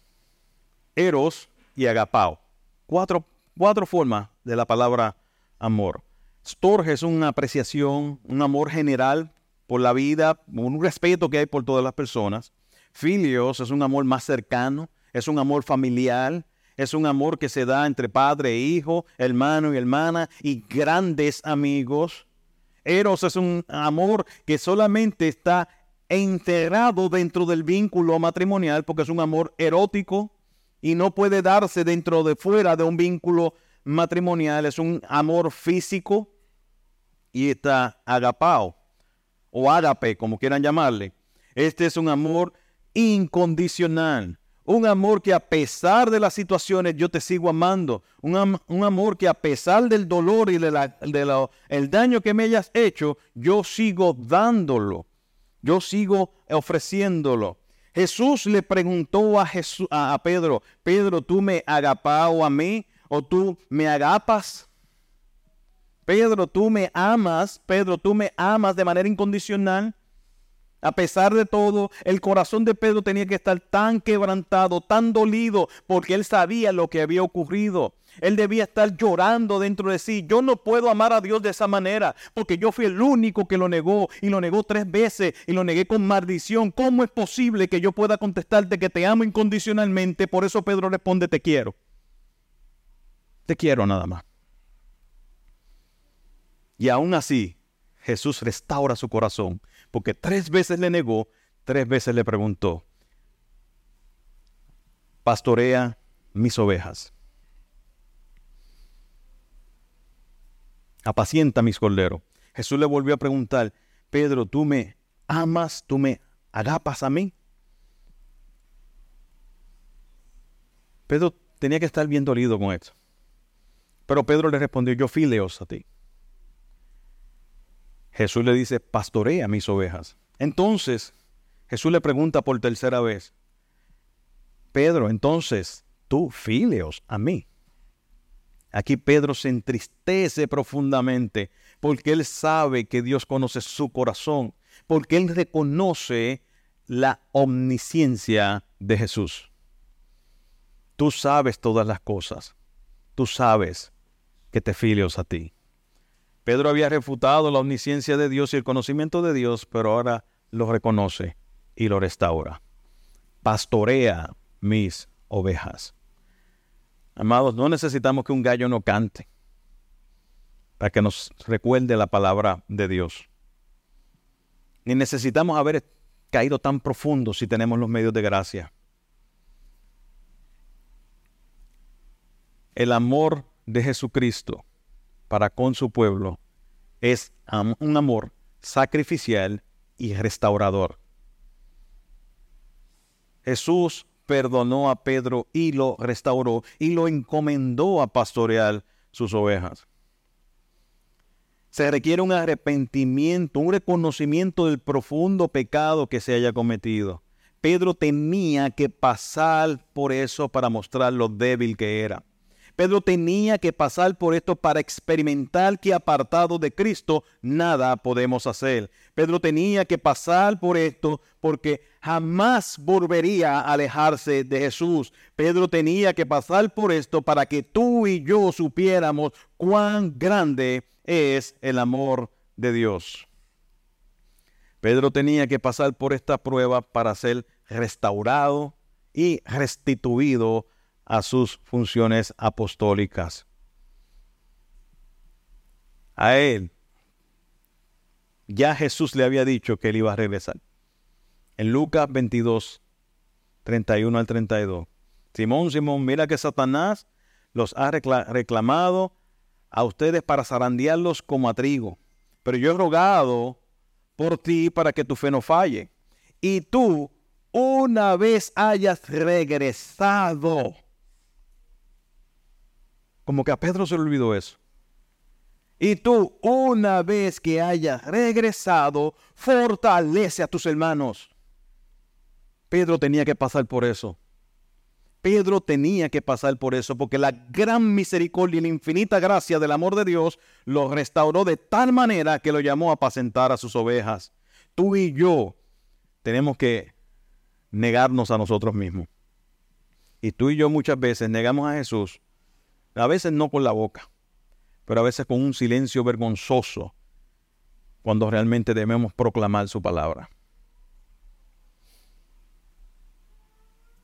Eros y Agapao. Cuatro, cuatro formas de la palabra amor. Storge es una apreciación, un amor general por la vida, un respeto que hay por todas las personas. Filios es un amor más cercano, es un amor familiar, es un amor que se da entre padre e hijo, hermano y hermana y grandes amigos. Eros es un amor que solamente está enterrado dentro del vínculo matrimonial porque es un amor erótico y no puede darse dentro de fuera de un vínculo matrimonial. Es un amor físico y está agapao o ágape, como quieran llamarle. Este es un amor incondicional. Un amor que a pesar de las situaciones yo te sigo amando. Un, amor que a pesar del dolor y del de el daño que me hayas hecho, yo sigo dándolo. Yo sigo ofreciéndolo. Jesús le preguntó a, a, Pedro, Pedro, ¿tú me agapao a mí o tú me agapas? Pedro, tú me amas. Pedro, tú me amas de manera incondicional. A pesar de todo, el corazón de Pedro tenía que estar tan quebrantado, tan dolido, porque él sabía lo que había ocurrido. Él debía estar llorando dentro de sí. Yo no puedo amar a Dios de esa manera, porque yo fui el único que lo negó y lo negó tres veces y lo negué con maldición. ¿Cómo es posible que yo pueda contestarte que te amo incondicionalmente? Por eso Pedro responde, te quiero. Te quiero nada más. Y aún así, Jesús restaura su corazón porque tres veces le negó, tres veces le preguntó, pastorea mis ovejas. Apacienta mis corderos. Jesús le volvió a preguntar, Pedro, ¿tú me amas? ¿Tú me agapas a mí? Pedro tenía que estar bien dolido con esto. Pero Pedro le respondió, yo fileos a ti. Jesús le dice, pastorea mis ovejas. Entonces, Jesús le pregunta por tercera vez, Pedro, entonces, tú filios a mí. Aquí Pedro se entristece profundamente porque él sabe que Dios conoce su corazón, porque él reconoce la omnisciencia de Jesús. Tú sabes todas las cosas. Tú sabes que te filios a ti. Pedro había refutado la omnisciencia de Dios y el conocimiento de Dios, pero ahora lo reconoce y lo restaura. Pastorea mis ovejas. Amados, no necesitamos que un gallo no cante para que nos recuerde la palabra de Dios. Ni necesitamos haber caído tan profundo si tenemos los medios de gracia. El amor de Jesucristo para con su pueblo es un amor sacrificial y restaurador. Jesús perdonó a Pedro y lo restauró y lo encomendó a pastorear sus ovejas. Se requiere un arrepentimiento, un reconocimiento del profundo pecado que se haya cometido. Pedro tenía que pasar por eso para mostrar lo débil que era. Pedro tenía que pasar por esto para experimentar que apartado de Cristo nada podemos hacer. Pedro tenía que pasar por esto porque jamás volvería a alejarse de Jesús. Pedro tenía que pasar por esto para que tú y yo supiéramos cuán grande es el amor de Dios. Pedro tenía que pasar por esta prueba para ser restaurado y restituido a sus funciones apostólicas. A él, ya Jesús le había dicho que él iba a regresar. En Lucas 22, 31 al 32. Simón, Simón, mira que Satanás los ha reclamado a ustedes para zarandearlos como a trigo. Pero yo he rogado por ti para que tu fe no falle. Y tú, una vez hayas regresado, como que a Pedro se le olvidó eso. Y tú, una vez que hayas regresado, fortalece a tus hermanos. Pedro tenía que pasar por eso. Pedro tenía que pasar por eso, porque la gran misericordia y la infinita gracia del amor de Dios lo restauró de tal manera que lo llamó a apacentar a sus ovejas. Tú y yo tenemos que negarnos a nosotros mismos. Y tú y yo muchas veces negamos a Jesús a veces no con la boca, pero a veces con un silencio vergonzoso cuando realmente debemos proclamar su palabra.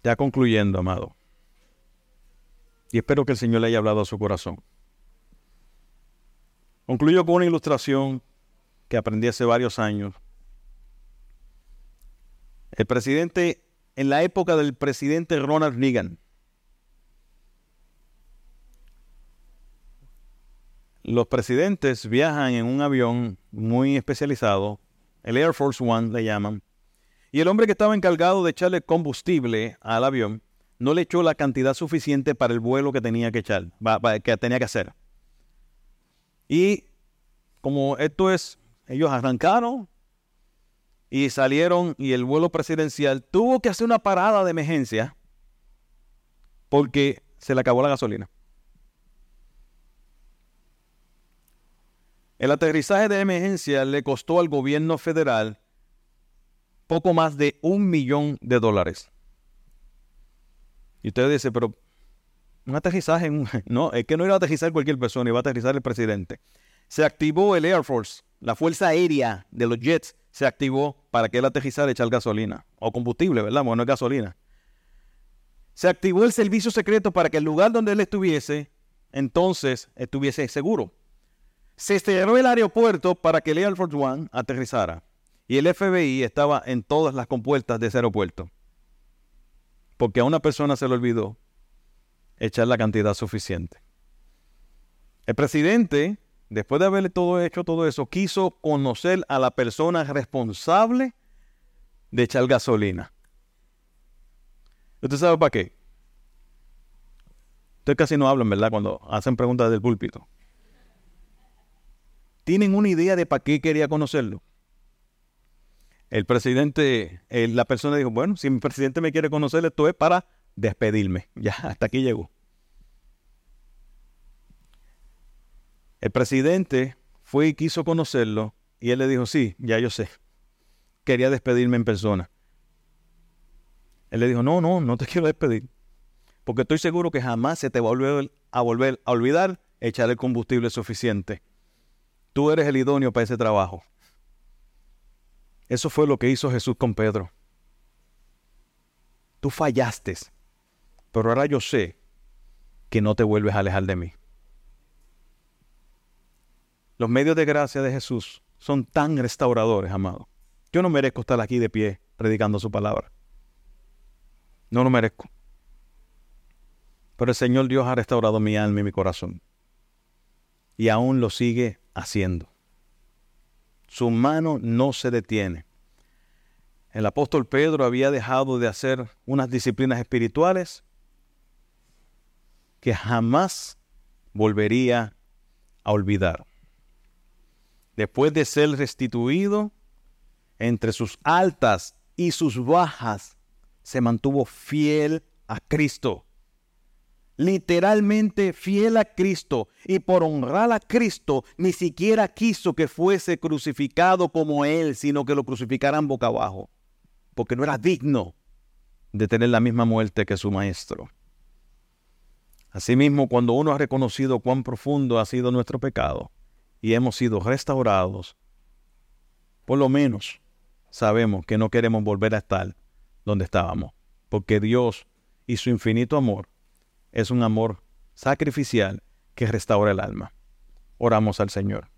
Ya concluyendo, amado. Y espero que el Señor le haya hablado a su corazón. Concluyo con una ilustración que aprendí hace varios años. El presidente, en la época del presidente Ronald Reagan, los presidentes viajan en un avión muy especializado, el Air Force One le llaman, y el hombre que estaba encargado de echarle combustible al avión no le echó la cantidad suficiente para el vuelo que tenía que echar, que tenía que hacer. Y como esto es, ellos arrancaron y salieron y el vuelo presidencial tuvo que hacer una parada de emergencia porque se le acabó la gasolina. El aterrizaje de emergencia le costó al gobierno federal poco más de un millón de dólares. Y usted dice, pero un aterrizaje, [LAUGHS] no, es que no iba a aterrizar cualquier persona, iba a aterrizar el presidente. Se activó el Air Force, la fuerza aérea de los jets se activó para que él aterrizara y echar gasolina, o combustible, ¿verdad? Bueno, no es gasolina. Se activó el servicio secreto para que el lugar donde él estuviese, entonces estuviese seguro. Se cerró el aeropuerto para que el Air One aterrizara. Y el FBI estaba en todas las compuertas de ese aeropuerto. Porque a una persona se le olvidó echar la cantidad suficiente. El presidente, después de haberle todo hecho todo eso, quiso conocer a la persona responsable de echar gasolina. ¿Usted sabe para qué? Ustedes casi no hablan, ¿verdad? Cuando hacen preguntas del púlpito. ¿Tienen una idea de para qué quería conocerlo? El presidente, la persona dijo, bueno, si mi presidente me quiere conocer, esto es para despedirme. [LAUGHS] Ya, hasta aquí llegó. El presidente fue y quiso conocerlo y él le dijo, sí, ya yo sé. Quería despedirme en persona. Él le dijo, no, no, no te [LAUGHS] quiero despedir. Porque estoy seguro que jamás se te va a volver a, volver a olvidar echar el combustible suficiente. Tú eres el idóneo para ese trabajo. Eso fue lo que hizo Jesús con Pedro. Tú fallaste, pero ahora yo sé que no te vuelves a alejar de mí. Los medios de gracia de Jesús son tan restauradores, amado. Yo no merezco estar aquí de pie predicando su palabra. No lo merezco. Pero el Señor Dios ha restaurado mi alma y mi corazón. Y aún lo sigue haciendo. Su mano no se detiene. El apóstol Pedro había dejado de hacer unas disciplinas espirituales que jamás volvería a olvidar después de ser restituido, entre sus altas y sus bajas, se mantuvo fiel a Cristo. Literalmente fiel a Cristo. Y por honrar a Cristo, ni siquiera quiso que fuese crucificado como Él, sino que lo crucificaran boca abajo. Porque no era digno de tener la misma muerte que su Maestro. Asimismo, cuando uno ha reconocido cuán profundo ha sido nuestro pecado, y hemos sido restaurados, por lo menos sabemos que no queremos volver a estar donde estábamos, porque Dios y su infinito amor es un amor sacrificial que restaura el alma. Oramos al Señor.